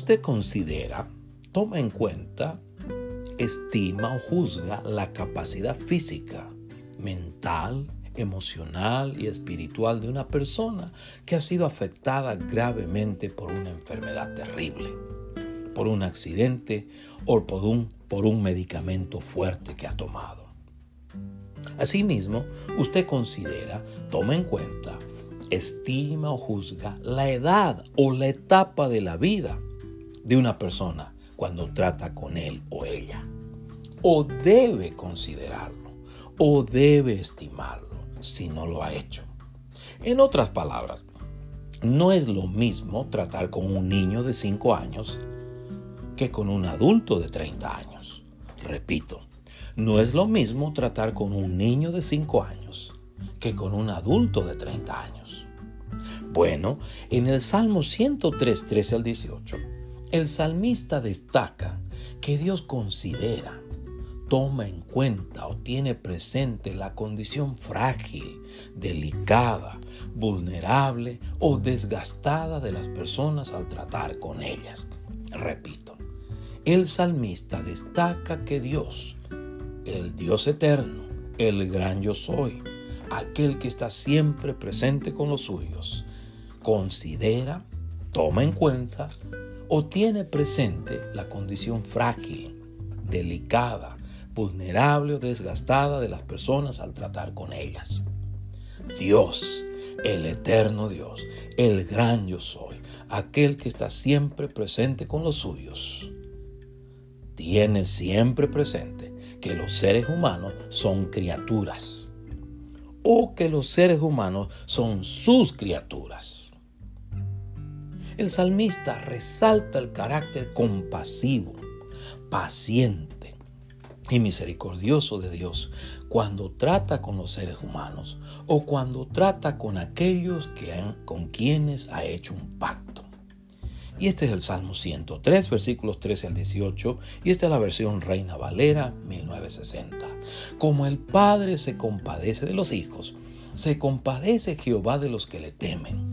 usted considera, toma en cuenta, estima o juzga la capacidad física, mental, emocional y espiritual de una persona que ha sido afectada gravemente por una enfermedad terrible, por un accidente o por un, medicamento fuerte que ha tomado. Asimismo, usted considera, toma en cuenta, estima o juzga la edad o la etapa de la vida de una persona cuando trata con él o ella. O debe considerarlo, o debe estimarlo si no lo ha hecho. En otras palabras, no es lo mismo tratar con un niño de 5 años que con un adulto de 30 años. Repito, no es lo mismo tratar con un niño de 5 años que con un adulto de 30 años. Bueno, en el Salmo 103, 13 al 18, el salmista destaca que Dios considera toma en cuenta o tiene presente la condición frágil, delicada, vulnerable o desgastada de las personas al tratar con ellas. Repito, el salmista destaca que Dios, el Dios eterno, el gran yo soy, aquel que está siempre presente con los suyos, considera, toma en cuenta o tiene presente la condición frágil, delicada, vulnerable o desgastada de las personas al tratar con ellas. Dios, el eterno Dios, el gran yo soy, aquel que está siempre presente con los suyos, tiene siempre presente que los seres humanos son criaturas o que los seres humanos son sus criaturas. El salmista resalta el carácter compasivo, paciente, y misericordioso de Dios cuando trata con los seres humanos o cuando trata con aquellos que han, con quienes ha hecho un pacto. Y este es el Salmo 103, versículos 13 al 18, y esta es la versión Reina Valera 1960. Como el Padre se compadece de los hijos, se compadece Jehová de los que le temen,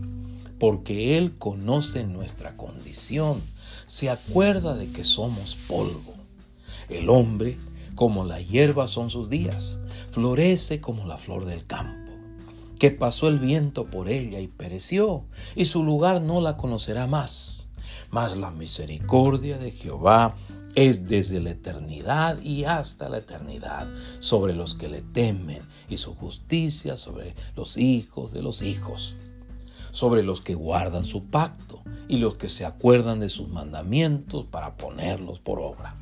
porque Él conoce nuestra condición, se acuerda de que somos polvo. El hombre como la hierba son sus días, florece como la flor del campo, que pasó el viento por ella y pereció, y su lugar no la conocerá más. Mas la misericordia de Jehová es desde la eternidad y hasta la eternidad sobre los que le temen, y su justicia sobre los hijos de los hijos, sobre los que guardan su pacto y los que se acuerdan de sus mandamientos para ponerlos por obra.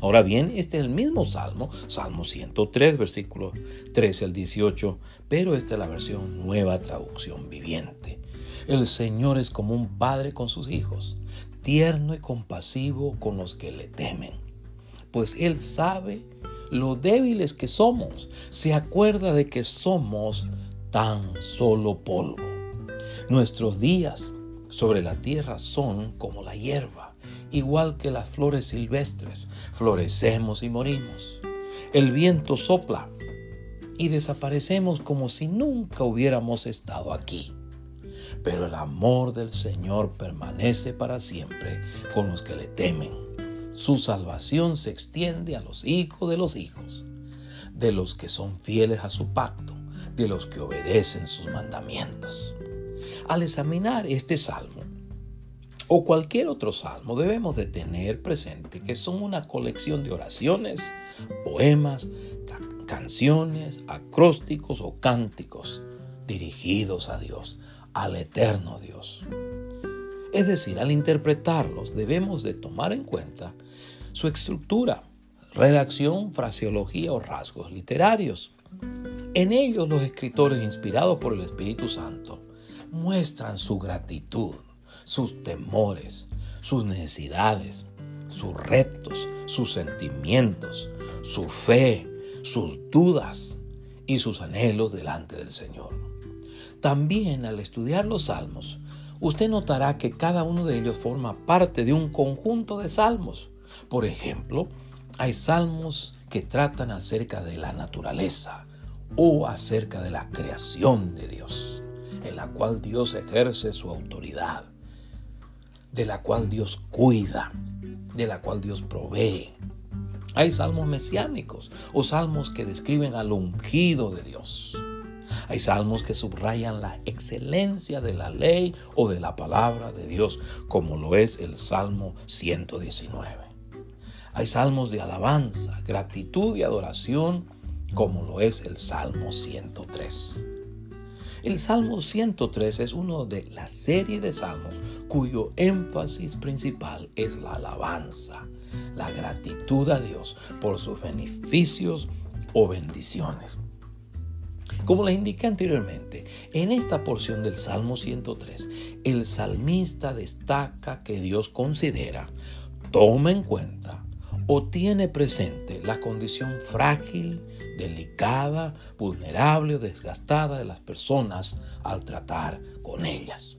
Ahora bien, este es el mismo Salmo, Salmo 103, versículos 13 al 18, pero esta es la versión nueva traducción viviente. El Señor es como un padre con sus hijos, tierno y compasivo con los que le temen, pues Él sabe lo débiles que somos, se acuerda de que somos tan solo polvo. Nuestros días sobre la tierra son como la hierba igual que las flores silvestres, florecemos y morimos. El viento sopla y desaparecemos como si nunca hubiéramos estado aquí. Pero el amor del Señor permanece para siempre con los que le temen. Su salvación se extiende a los hijos de los hijos, de los que son fieles a su pacto, de los que obedecen sus mandamientos. Al examinar este salmo, o cualquier otro salmo, debemos de tener presente que son una colección de oraciones, poemas, canciones, acrósticos o cánticos dirigidos a Dios, al eterno Dios. Es decir, al interpretarlos debemos de tomar en cuenta su estructura, redacción, fraseología o rasgos literarios. En ellos los escritores inspirados por el Espíritu Santo muestran su gratitud sus temores, sus necesidades, sus retos, sus sentimientos, su fe, sus dudas y sus anhelos delante del Señor. También al estudiar los salmos, usted notará que cada uno de ellos forma parte de un conjunto de salmos. Por ejemplo, hay salmos que tratan acerca de la naturaleza o acerca de la creación de Dios, en la cual Dios ejerce su autoridad. de la cual Dios cuida, de la cual Dios provee. Hay salmos mesiánicos o salmos que describen al ungido de Dios. Hay salmos que subrayan la excelencia de la ley o de la palabra de Dios, como lo es el Salmo 119. Hay salmos de alabanza, gratitud y adoración, como lo es el Salmo 103. El Salmo 103 es uno de la serie de salmos cuyo énfasis principal es la alabanza, la gratitud a Dios por sus beneficios o bendiciones. Como les indiqué anteriormente, en esta porción del Salmo 103, el salmista destaca que Dios considera, toma en cuenta o tiene presente la condición frágil, delicada, vulnerable o desgastada de las personas al tratar con ellas.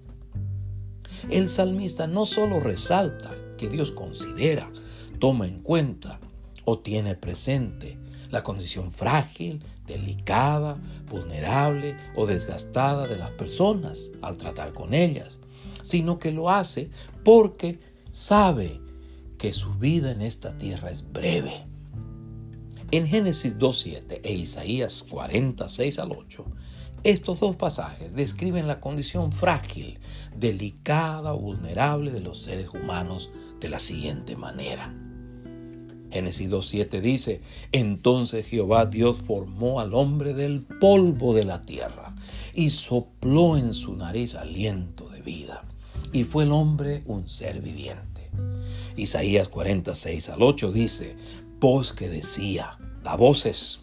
El salmista no solo resalta que Dios considera, toma en cuenta o tiene presente la condición frágil, delicada, vulnerable o desgastada de las personas al tratar con ellas, sino que lo hace porque sabe que su vida en esta tierra es breve. En Génesis 2.7 e Isaías 46 al 8, estos dos pasajes describen la condición frágil, delicada vulnerable de los seres humanos de la siguiente manera. Génesis 2.7 dice, entonces Jehová Dios formó al hombre del polvo de la tierra y sopló en su nariz aliento de vida. Y fue el hombre un ser viviente. Isaías 46 al 8 dice, voz que decía, da voces.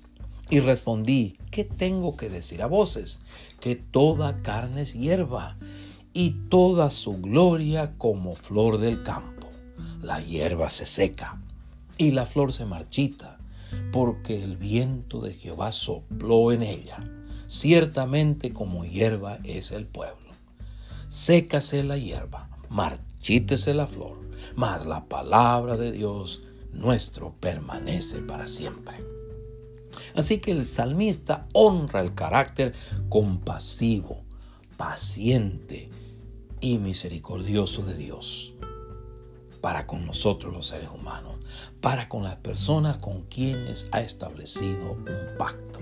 Y respondí, ¿qué tengo que decir a voces? Que toda carne es hierba y toda su gloria como flor del campo. La hierba se seca y la flor se marchita, porque el viento de Jehová sopló en ella. Ciertamente como hierba es el pueblo. Sécase la hierba, marchítese la flor, mas la palabra de Dios nuestro permanece para siempre. Así que el salmista honra el carácter compasivo, paciente y misericordioso de Dios para con nosotros los seres humanos, para con las personas con quienes ha establecido un pacto.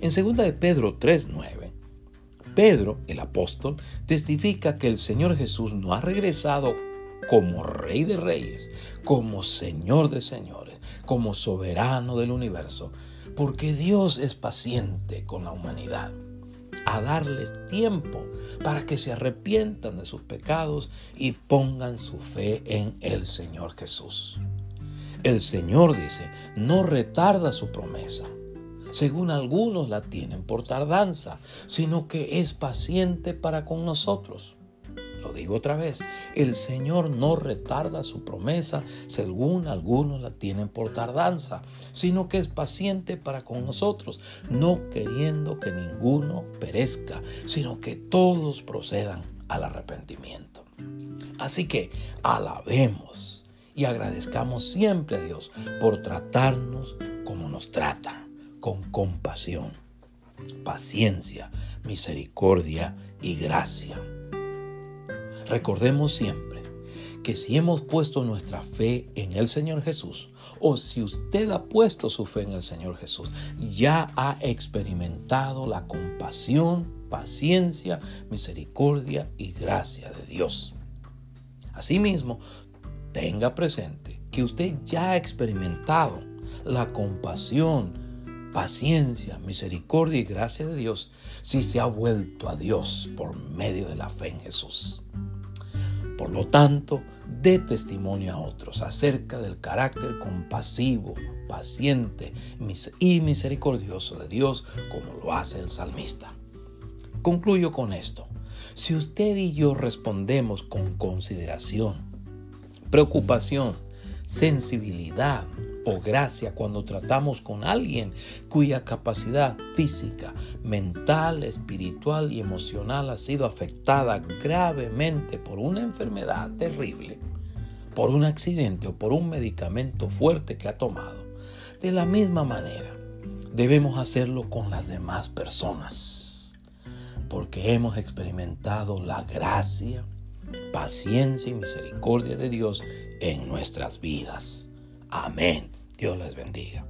En 2 de Pedro 3:9, Pedro, el apóstol, testifica que el Señor Jesús no ha regresado como Rey de Reyes, como Señor de Señores, como soberano del universo, porque Dios es paciente con la humanidad a darles tiempo para que se arrepientan de sus pecados y pongan su fe en el Señor Jesús. El Señor dice, no retarda su promesa, según algunos la tienen por tardanza, sino que es paciente para con nosotros lo digo otra vez, el Señor no retarda su promesa según algunos la tienen por tardanza, sino que es paciente para con nosotros, no queriendo que ninguno perezca, sino que todos procedan al arrepentimiento. Así que alabemos y agradezcamos siempre a Dios por tratarnos como nos trata, con compasión, paciencia, misericordia y gracia. Recordemos siempre que si hemos puesto nuestra fe en el Señor Jesús, o si usted ha puesto su fe en el Señor Jesús, ya ha experimentado la compasión, paciencia, misericordia y gracia de Dios. Asimismo, tenga presente que usted ya ha experimentado la compasión, paciencia, misericordia y gracia de Dios si se ha vuelto a Dios por medio de la fe en Jesús. Por lo tanto, dé testimonio a otros acerca del carácter compasivo, paciente y misericordioso de Dios como lo hace el salmista. Concluyo con esto. Si usted y yo respondemos con consideración, preocupación, sensibilidad, o gracia cuando tratamos con alguien cuya capacidad física, mental, espiritual y emocional ha sido afectada gravemente por una enfermedad terrible, por un accidente o por un medicamento fuerte que ha tomado. De la misma manera, debemos hacerlo con las demás personas, porque hemos experimentado la gracia, paciencia y misericordia de Dios en nuestras vidas. Amén. Dios les bendiga.